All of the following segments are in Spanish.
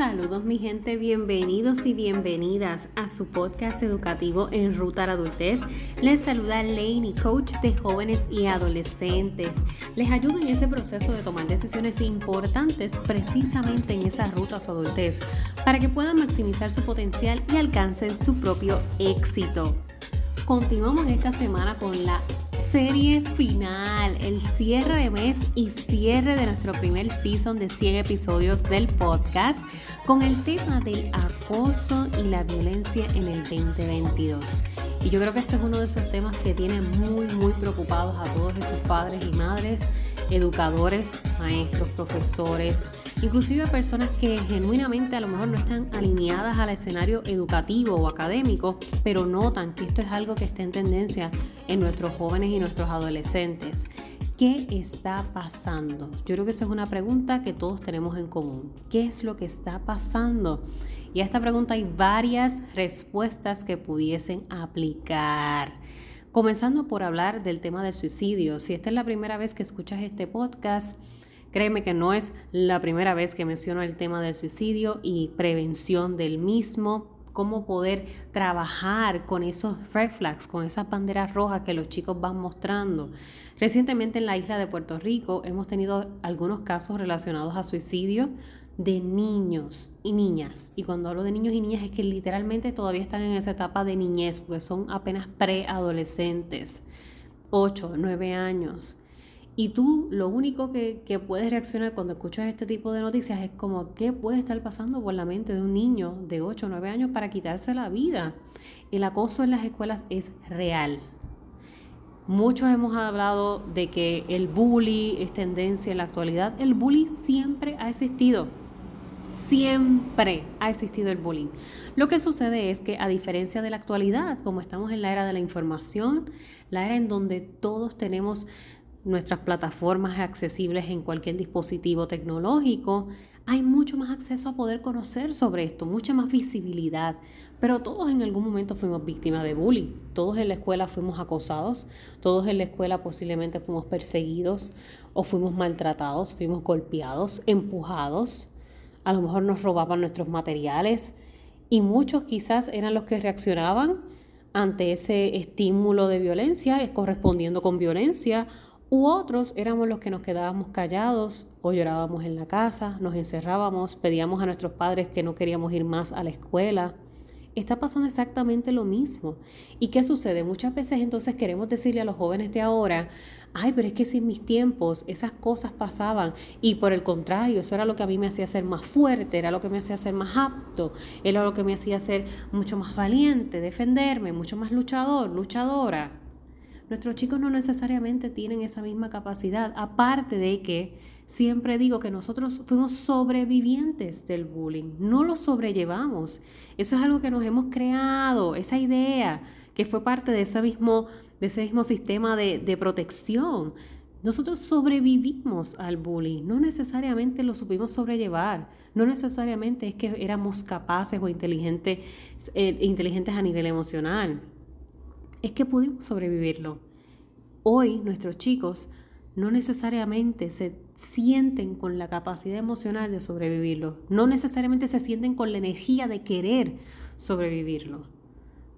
Saludos mi gente, bienvenidos y bienvenidas a su podcast educativo en Ruta a la Adultez. Les saluda Laney, coach de jóvenes y adolescentes. Les ayudo en ese proceso de tomar decisiones importantes precisamente en esa ruta a su adultez para que puedan maximizar su potencial y alcancen su propio éxito. Continuamos esta semana con la serie final, el cierre de mes y cierre de nuestro primer season de 100 episodios del podcast con el tema del acoso y la violencia en el 2022. Y yo creo que este es uno de esos temas que tiene muy, muy preocupados a todos esos padres y madres, educadores, maestros, profesores, inclusive personas que genuinamente a lo mejor no están alineadas al escenario educativo o académico, pero notan que esto es algo que está en tendencia en nuestros jóvenes y nuestros adolescentes. ¿Qué está pasando? Yo creo que esa es una pregunta que todos tenemos en común. ¿Qué es lo que está pasando? Y a esta pregunta hay varias respuestas que pudiesen aplicar. Comenzando por hablar del tema del suicidio. Si esta es la primera vez que escuchas este podcast, créeme que no es la primera vez que menciono el tema del suicidio y prevención del mismo cómo poder trabajar con esos red flags, con esas banderas rojas que los chicos van mostrando. Recientemente en la isla de Puerto Rico hemos tenido algunos casos relacionados a suicidio, de niños y niñas. Y cuando hablo de niños y niñas es que literalmente todavía están en esa etapa de niñez, porque son apenas preadolescentes, 8, 9 años. Y tú lo único que, que, puedes reaccionar cuando escuchas este tipo de noticias es como, ¿qué puede estar pasando por la mente de un niño de 8 o 9 años para quitarse la vida? El acoso en las escuelas es real. Muchos hemos hablado de que el bully es tendencia en la actualidad. El bully siempre ha existido Siempre ha existido el bullying. Lo que sucede es que a diferencia de la actualidad, como estamos en la era de la información, la era en donde todos tenemos nuestras plataformas accesibles en cualquier dispositivo tecnológico, hay mucho más acceso a poder conocer sobre esto, mucha más visibilidad. Pero todos en algún momento fuimos víctimas de bullying. Todos en la escuela fuimos acosados, todos en la escuela posiblemente fuimos perseguidos o fuimos maltratados, fuimos golpeados, empujados a lo mejor nos robaban nuestros materiales y muchos quizás eran los que reaccionaban ante ese estímulo de violencia, correspondiendo con violencia, u otros éramos los que nos quedábamos callados o llorábamos en la casa, nos encerrábamos, pedíamos a nuestros padres que no queríamos ir más a la escuela. Está pasando exactamente lo mismo. ¿Y qué sucede? Muchas veces entonces queremos decirle a los jóvenes de ahora, ay, pero es que si en mis tiempos esas cosas pasaban y por el contrario, eso era lo que a mí me hacía ser más fuerte, era lo que me hacía ser más apto, era lo que me hacía ser mucho más valiente, defenderme, mucho más luchador, luchadora. Nuestros chicos no necesariamente tienen esa misma capacidad, aparte de que siempre digo que nosotros fuimos sobrevivientes del bullying, no lo sobrellevamos. Eso es algo que nos hemos creado, esa idea que fue parte de ese mismo, de ese mismo sistema de, protección. Nosotros sobrevivimos al bullying, no necesariamente lo supimos sobrellevar, no necesariamente es que éramos capaces o inteligentes, eh, inteligentes a nivel emocional, es que pudimos sobrevivirlo. Hoy nuestros chicos no necesariamente se sienten con la capacidad emocional de sobrevivirlo, no necesariamente se sienten con la energía de querer sobrevivirlo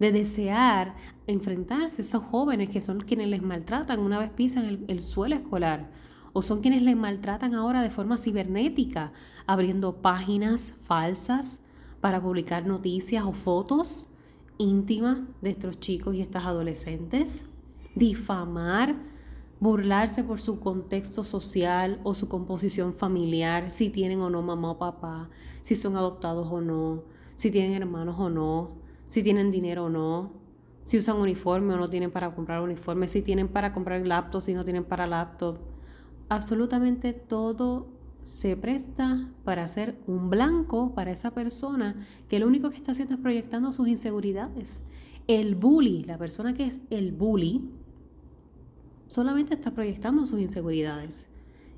de desear enfrentarse a esos jóvenes que son quienes les maltratan una vez pisan el, suelo escolar o son quienes les maltratan ahora de forma cibernética, abriendo páginas falsas para publicar noticias o fotos íntimas de estos chicos y estas adolescentes, difamar, burlarse por su contexto social o su composición familiar, si tienen o no mamá o papá, si son adoptados o no, si tienen hermanos o no, si tienen dinero o no, si usan uniforme o no tienen para comprar uniforme, si tienen para comprar laptop, si no tienen para laptop. Absolutamente todo se presta para ser un blanco para esa persona que lo único que está haciendo es proyectando sus inseguridades. El bully, la persona que es el bully, solamente está proyectando sus inseguridades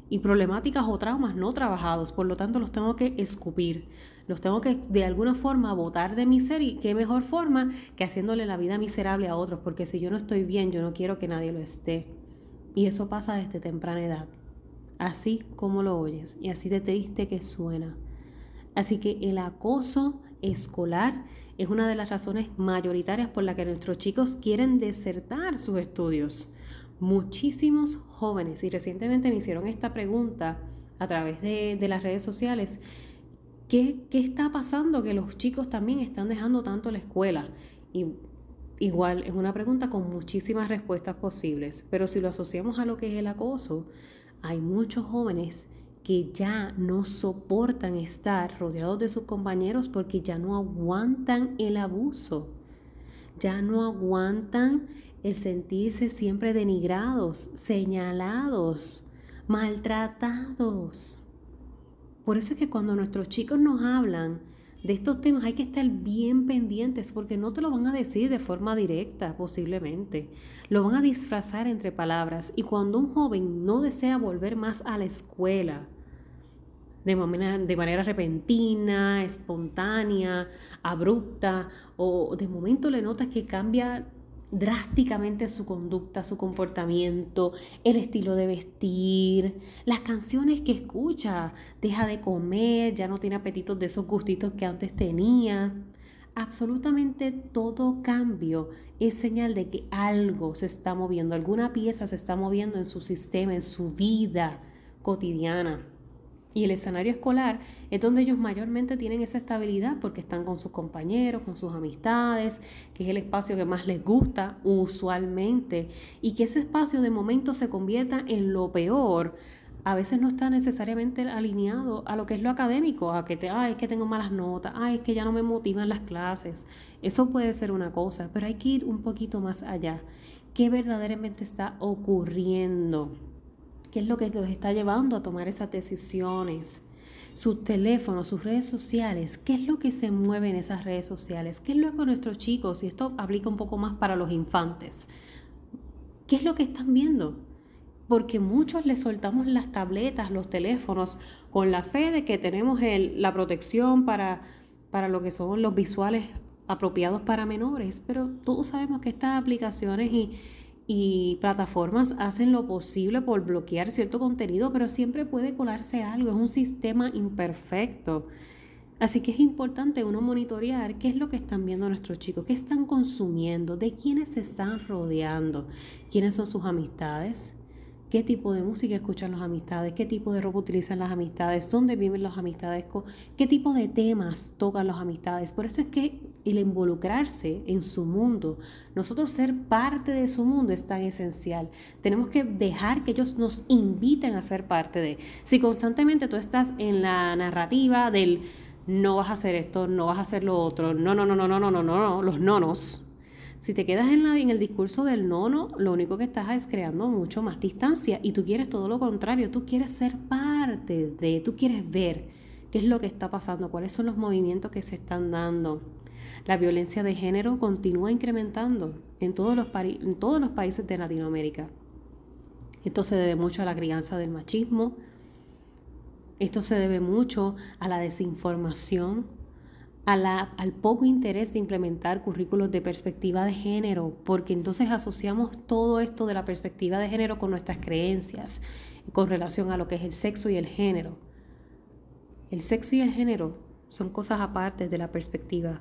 y problemáticas o traumas no trabajados, por lo tanto los tengo que escupir, los tengo que de alguna forma botar de mi ser y qué mejor forma que haciéndole la vida miserable a otros, porque si yo no estoy bien, yo no quiero que nadie lo esté. Y eso pasa desde temprana edad, así como lo oyes y así de triste que suena. Así que el acoso escolar es una de las razones mayoritarias por la que nuestros chicos quieren desertar sus estudios. Muchísimos jóvenes, y recientemente me hicieron esta pregunta a través de, las redes sociales, ¿qué, ¿qué, está pasando que los chicos también están dejando tanto la escuela? Y igual es una pregunta con muchísimas respuestas posibles, pero si lo asociamos a lo que es el acoso, hay muchos jóvenes que ya no soportan estar rodeados de sus compañeros porque ya no aguantan el abuso, ya no aguantan el sentirse siempre denigrados, señalados, maltratados. Por eso es que cuando nuestros chicos nos hablan de estos temas hay que estar bien pendientes porque no te lo van a decir de forma directa posiblemente. Lo van a disfrazar entre palabras y cuando un joven no desea volver más a la escuela, de manera, de manera repentina, espontánea, abrupta, o de momento le notas que cambia drásticamente su conducta, su comportamiento, el estilo de vestir, las canciones que escucha, deja de comer, ya no tiene apetitos de esos gustitos que antes tenía. Absolutamente todo cambio es señal de que algo se está moviendo, alguna pieza se está moviendo en su sistema, en su vida cotidiana. Y el escenario escolar es donde ellos mayormente tienen esa estabilidad porque están con sus compañeros, con sus amistades, que es el espacio que más les gusta usualmente. Y que ese espacio de momento se convierta en lo peor, a veces no está necesariamente alineado a lo que es lo académico, a que te, ay, es que tengo malas notas, ay, es que ya no me motivan las clases. Eso puede ser una cosa, pero hay que ir un poquito más allá. ¿Qué verdaderamente está ocurriendo? Qué es lo que los está llevando a tomar esas decisiones. Sus teléfonos, sus redes sociales, qué es lo que se mueve en esas redes sociales, qué es lo que nuestros chicos, y esto aplica un poco más para los infantes, qué es lo que están viendo. Porque muchos les soltamos las tabletas, los teléfonos, con la fe de que tenemos la protección para, para lo que son los visuales apropiados para menores, pero todos sabemos que estas aplicaciones y, y plataformas hacen lo posible por bloquear cierto contenido, pero siempre puede colarse algo, es un sistema imperfecto. Así que es importante uno monitorear qué es lo que están viendo nuestros chicos, qué están consumiendo, de quiénes se están rodeando, quiénes son sus amistades, qué tipo de música escuchan las amistades, qué tipo de ropa utilizan las amistades, dónde viven las amistades, qué tipo de temas tocan las amistades. Por eso es que el involucrarse en su mundo, nosotros ser parte de su mundo es tan esencial. Tenemos que dejar que ellos nos inviten a ser parte de. Si constantemente tú estás en la narrativa del no vas a hacer esto, no vas a hacer lo otro, no, no, no, no, no, no, no, no, los nonos, si te quedas en, la, en el discurso del nono, lo único que estás es creando mucho más distancia y tú quieres todo lo contrario, tú quieres ser parte de, tú quieres ver qué es lo que está pasando, cuáles son los movimientos que se están dando. La violencia de género continúa incrementando en todos los, en todos los países de Latinoamérica. Esto se debe mucho a la crianza del machismo, esto se debe mucho a la desinformación, al poco interés de implementar currículos de perspectiva de género, porque entonces asociamos todo esto de la perspectiva de género con nuestras creencias, con relación a lo que es el sexo y el género. El sexo y el género son cosas aparte de la perspectiva.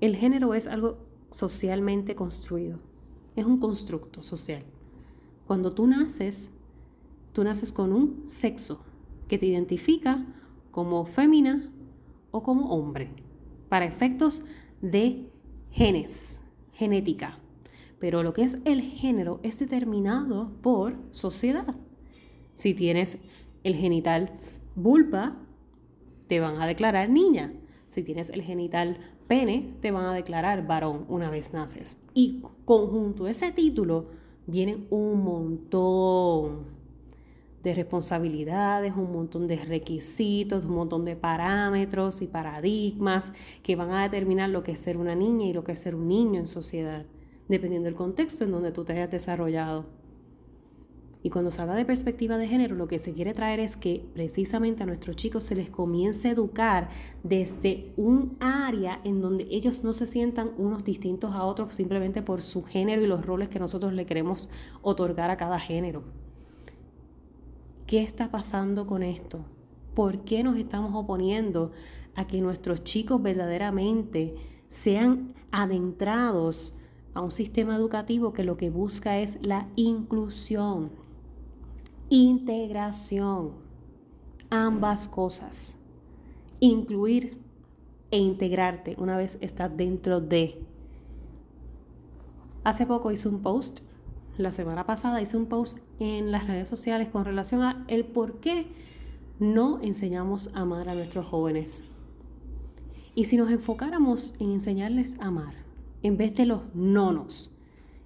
El género es algo socialmente construido, es un constructo social. Cuando tú naces, tú naces con un sexo que te identifica como fémina o como hombre, para efectos de genes, genética. Pero lo que es el género es determinado por sociedad. Si tienes el genital vulva, te van a declarar niña. Si tienes el genital pene, te van a declarar varón una vez naces. Y conjunto ese título vienen un montón de responsabilidades, un montón de requisitos, un montón de parámetros y paradigmas que van a determinar lo que es ser una niña y lo que es ser un niño en sociedad, dependiendo del contexto en donde tú te hayas desarrollado. Y cuando se habla de perspectiva de género, lo que se quiere traer es que precisamente a nuestros chicos se les comience a educar desde un área en donde ellos no se sientan unos distintos a otros simplemente por su género y los roles que nosotros le queremos otorgar a cada género. ¿Qué está pasando con esto? ¿Por qué nos estamos oponiendo a que nuestros chicos verdaderamente sean adentrados a un sistema educativo que lo que busca es la inclusión, integración, ambas cosas. Incluir e integrarte una vez estás dentro de. Hace poco hice un post, la semana pasada hice un post en las redes sociales con relación a el por qué no enseñamos a amar a nuestros jóvenes. Y si nos enfocáramos en enseñarles a amar, en vez de los nonos,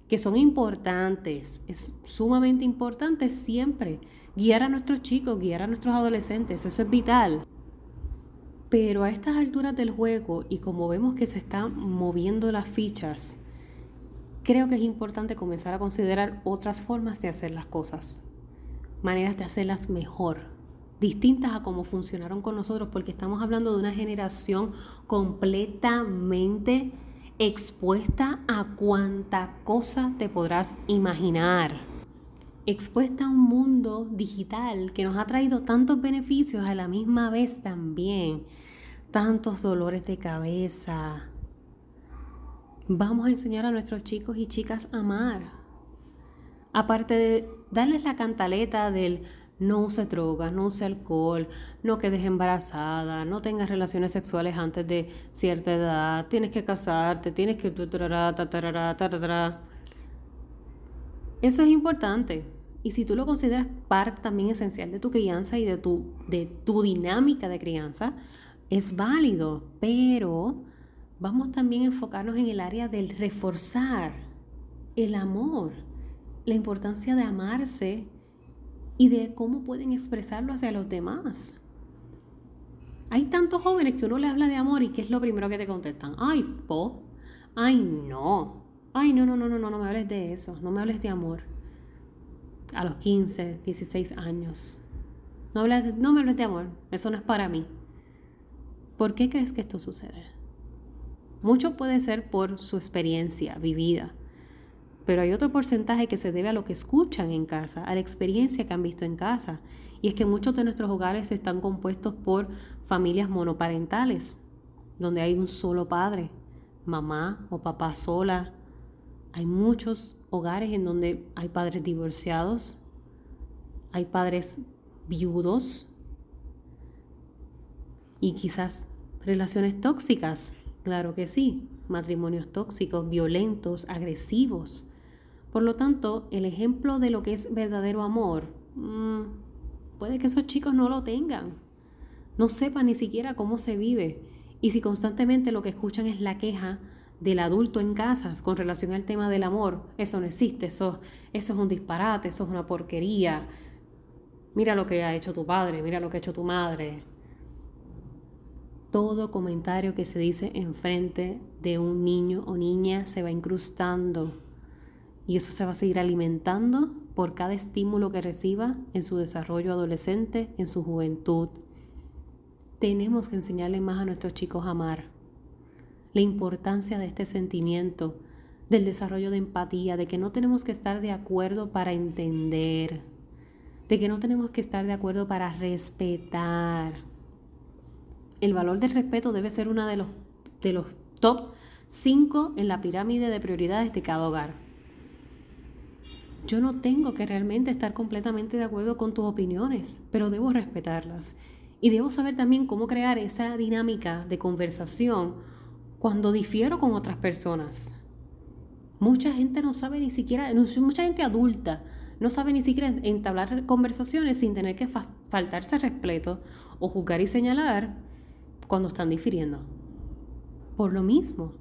que son importantes, es sumamente importante siempre guiar a nuestros chicos, guiar a nuestros adolescentes, eso es vital. Pero a estas alturas del juego y como vemos que se están moviendo las fichas, creo que es importante comenzar a considerar otras formas de hacer las cosas, maneras de hacerlas mejor, distintas a cómo funcionaron con nosotros, porque estamos hablando de una generación completamente expuesta a cuanta cosa te podrás imaginar. Expuesta a un mundo digital que nos ha traído tantos beneficios a la misma vez también, tantos dolores de cabeza. Vamos a enseñar a nuestros chicos y chicas a amar. Aparte de darles la cantaleta del no use drogas, no use alcohol, no quedes embarazada, no tengas relaciones sexuales antes de cierta edad, tienes que casarte, tienes que... Eso es importante. Y si tú lo consideras parte también esencial de tu crianza y de tu, de tu dinámica de crianza, es válido. Pero vamos también a enfocarnos en el área del reforzar el amor, la importancia de amarse y de cómo pueden expresarlo hacia los demás. Hay tantos jóvenes que uno le habla de amor y ¿qué es lo primero que te contestan? Ay, po. Ay, no. Ay, no, no, no, no, no, no me hables de eso. No me hables de amor. A los 15, 16 años. No, hables no me hables de amor. Eso no es para mí. ¿Por qué crees que esto sucede? Mucho puede ser por su experiencia vivida pero hay otro porcentaje que se debe a lo que escuchan en casa, a la experiencia que han visto en casa. Y es que muchos de nuestros hogares están compuestos por familias monoparentales, donde hay un solo padre, mamá o papá sola. Hay muchos hogares en donde hay padres divorciados, hay padres viudos y quizás relaciones tóxicas, claro que sí, matrimonios tóxicos, violentos, agresivos. Por lo tanto, el ejemplo de lo que es verdadero amor, mm, puede que esos chicos no lo tengan, no sepan ni siquiera cómo se vive. Y si constantemente lo que escuchan es la queja del adulto en casas con relación al tema del amor, eso no existe, eso es un disparate, eso es una porquería. Mira lo que ha hecho tu padre, mira lo que ha hecho tu madre. Todo comentario que se dice enfrente de un niño o niña se va incrustando y eso se va a seguir alimentando por cada estímulo que reciba en su desarrollo adolescente, en su juventud. Tenemos que enseñarle más a nuestros chicos a amar. La importancia de este sentimiento, del desarrollo de empatía, de que no tenemos que estar de acuerdo para entender, de que no tenemos que estar de acuerdo para respetar. El valor del respeto debe ser uno de los, de los top 5 en la pirámide de prioridades de cada hogar. Yo no tengo que realmente estar completamente de acuerdo con tus opiniones, pero debo respetarlas. Y debo saber también cómo crear esa dinámica de conversación cuando difiero con otras personas. Mucha gente no sabe ni siquiera, mucha gente adulta no sabe ni siquiera entablar conversaciones sin tener que faltarse respeto o juzgar y señalar cuando están difiriendo. Por lo mismo,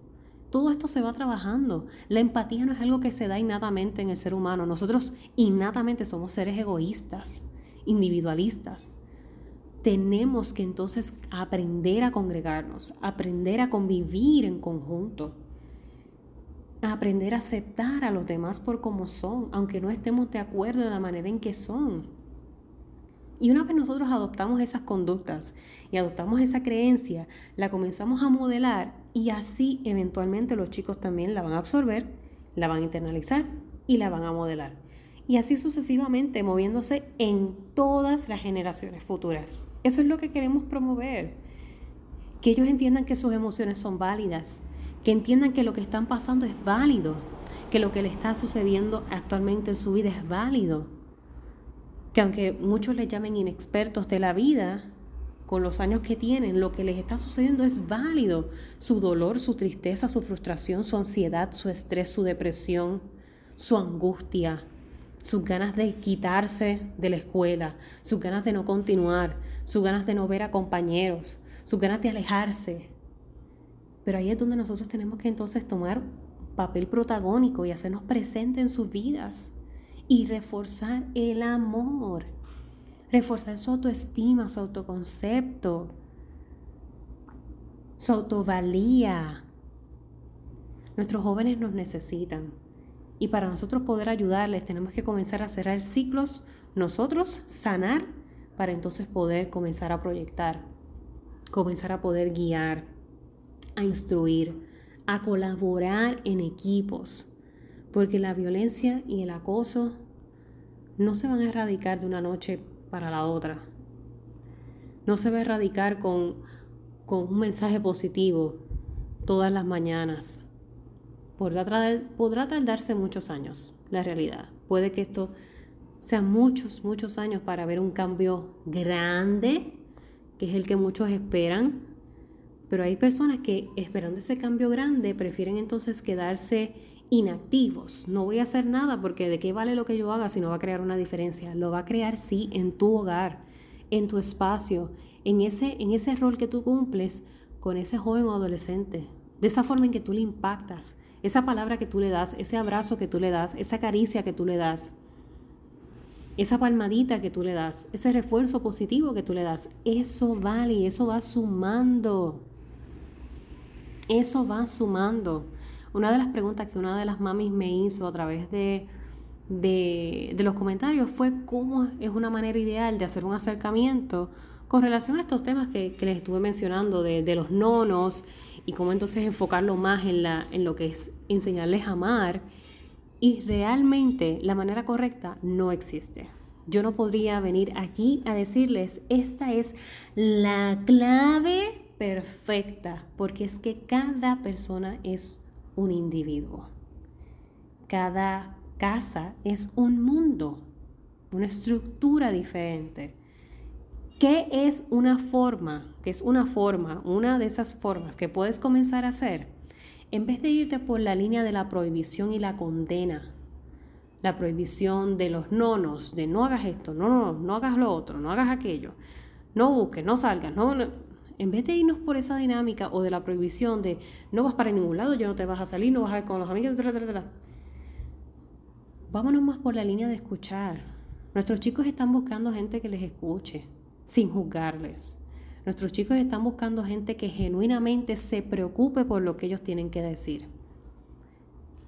todo esto se va trabajando. La empatía no es algo que se da innatamente en el ser humano. Nosotros innatamente somos seres egoístas, individualistas. Tenemos que entonces aprender a congregarnos, aprender a convivir en conjunto, aprender a aceptar a los demás por como son, aunque no estemos de acuerdo en la manera en que son. Y una vez nosotros adoptamos esas conductas y adoptamos esa creencia, la comenzamos a modelar y así eventualmente los chicos también la van a absorber, la van a internalizar y la van a modelar. Y así sucesivamente moviéndose en todas las generaciones futuras. Eso es lo que queremos promover. que ellos entiendan que sus emociones son válidas, que entiendan que lo que están pasando es válido, que lo que le está sucediendo actualmente en su vida es válido, que aunque muchos le llamen inexpertos de la vida, con los años que tienen, lo que les está sucediendo es válido. Su dolor, su tristeza, su frustración, su ansiedad, su estrés, su depresión, su angustia, sus ganas de quitarse de la escuela, sus ganas de no continuar, sus ganas de no ver a compañeros, sus ganas de alejarse. Pero ahí es donde nosotros tenemos que entonces tomar papel protagónico y hacernos presente en sus vidas y reforzar el amor, reforzar su autoestima, su autoconcepto, su autovalía. Nuestros jóvenes nos necesitan y para nosotros poder ayudarles tenemos que comenzar a cerrar ciclos, nosotros sanar para entonces poder comenzar a proyectar, comenzar a poder guiar, a instruir, a colaborar en equipos, porque la violencia y el acoso no se van a erradicar de una noche para la otra. No se va a erradicar con, con un mensaje positivo todas las mañanas. Podrá, podrá tardarse muchos años, la realidad. Puede que esto sea muchos, muchos años para ver un cambio grande, que es el que muchos esperan. Pero hay personas que esperando ese cambio grande prefieren entonces quedarse inactivos. No voy a hacer nada porque de qué vale lo que yo haga si no va a crear una diferencia. Lo va a crear sí en tu hogar, en tu espacio, en ese, en ese rol que tú cumples con ese joven o adolescente. De esa forma en que tú le impactas, esa palabra que tú le das, ese abrazo que tú le das, esa caricia que tú le das, esa palmadita que tú le das, ese refuerzo positivo que tú le das, eso vale eso va sumando. Eso va sumando. Una de las preguntas que una de las mamis me hizo a través de, de, los comentarios fue cómo es una manera ideal de hacer un acercamiento con relación a estos temas que, les estuve mencionando de, de, los nonos y cómo entonces enfocarlo más en, la, en lo que es enseñarles a amar. Y realmente la manera correcta no existe. Yo no podría venir aquí a decirles, esta es la clave perfecta, porque es que cada persona es un individuo. Cada casa es un mundo, una estructura diferente. ¿Qué es una forma? ¿Qué es una forma? Una de esas formas que puedes comenzar a hacer. En vez de irte por la línea de la prohibición y la condena, la prohibición de los nonos, de no hagas esto, no, no, no, hagas lo otro, no hagas aquello, no busques, no salgas, no en vez de irnos por esa dinámica o de la prohibición de no vas para ningún lado, yo no te vas a salir, no vas a ir con los amigos, vámonos más por la línea de escuchar. Nuestros chicos están buscando gente que les escuche, sin juzgarles. Nuestros chicos están buscando gente que genuinamente se preocupe por lo que ellos tienen que decir.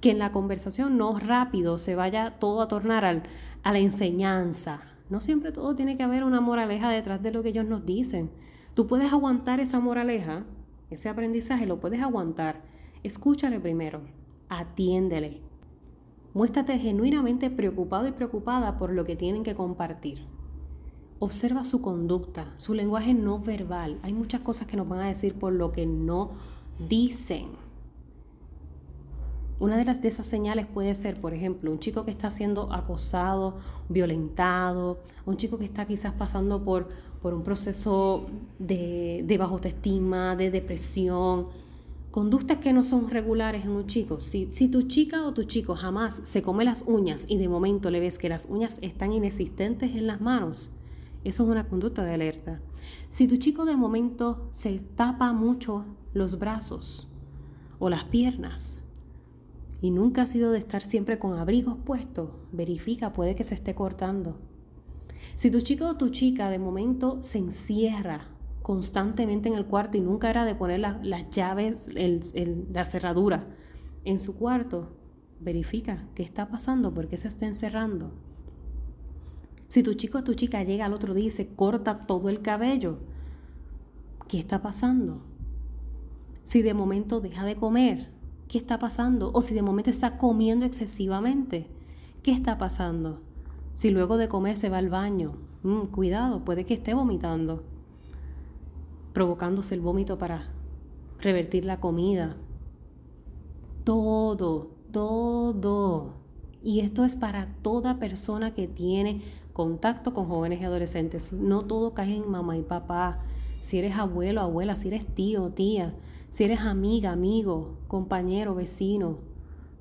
Que en la conversación no rápido se vaya todo a tornar al, a la enseñanza. No siempre todo tiene que haber una moraleja detrás de lo que ellos nos dicen. Tú puedes aguantar esa moraleja, ese aprendizaje lo puedes aguantar. Escúchale primero, atiéndele. Muéstrate genuinamente preocupado y preocupada por lo que tienen que compartir. Observa su conducta, su lenguaje no verbal. Hay muchas cosas que nos van a decir por lo que no dicen. Una de las de esas señales puede ser, por ejemplo, un chico que está siendo acosado, violentado, un chico que está quizás pasando por por un proceso de, de baja autoestima, de depresión, conductas que no son regulares en un chico. Si, tu chica o tu chico jamás se come las uñas y de momento le ves que las uñas están inexistentes en las manos, eso es una conducta de alerta. Si tu chico de momento se tapa mucho los brazos o las piernas y nunca ha sido de estar siempre con abrigos puestos, verifica, puede que se esté cortando. Si tu chico o tu chica de momento se encierra constantemente en el cuarto y nunca era de poner las llaves, la cerradura en su cuarto, verifica qué está pasando, por qué se está encerrando. Si tu chico o tu chica llega al otro día y se corta todo el cabello, ¿qué está pasando? Si de momento deja de comer, ¿qué está pasando? O si de momento está comiendo excesivamente, ¿qué está pasando? Si luego de comer se va al baño, mm, cuidado, puede que esté vomitando. provocándose el vómito para revertir la comida. Todo, todo. Y esto es para toda persona que tiene contacto con jóvenes y adolescentes. No todo cae en mamá y papá. Si eres abuelo, abuela, si eres tío, tía, si eres amiga, amigo, compañero, vecino.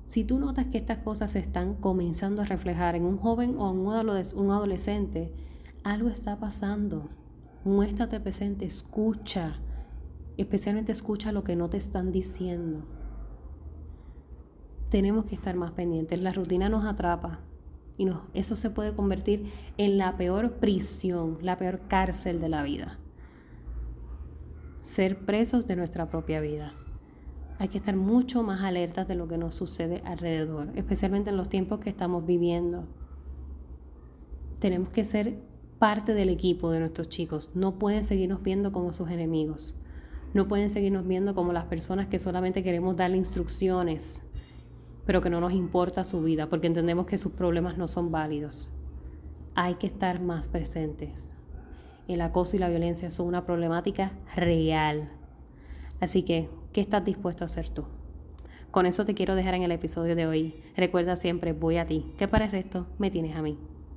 Si tú notas que estas cosas se están comenzando a reflejar en un joven o en un adolescente, algo está pasando. Muéstrate presente, escucha. Especialmente escucha lo que no te están diciendo. Tenemos que estar más pendientes. La rutina nos atrapa y eso se puede convertir en la peor prisión, la peor cárcel de la vida. Ser presos de nuestra propia vida. Hay que estar mucho más alertas de lo que nos sucede alrededor, especialmente en los tiempos que estamos viviendo. Tenemos que ser parte del equipo de nuestros chicos. No pueden seguirnos viendo como sus enemigos. No pueden seguirnos viendo como las personas que solamente queremos darle instrucciones, pero que no nos importa su vida porque entendemos que sus problemas no son válidos. Hay que estar más presentes. El acoso y la violencia son una problemática real. Así que, ¿qué estás dispuesto a hacer tú? Con eso te quiero dejar en el episodio de hoy. Recuerda siempre, voy a ti, que para el resto me tienes a mí.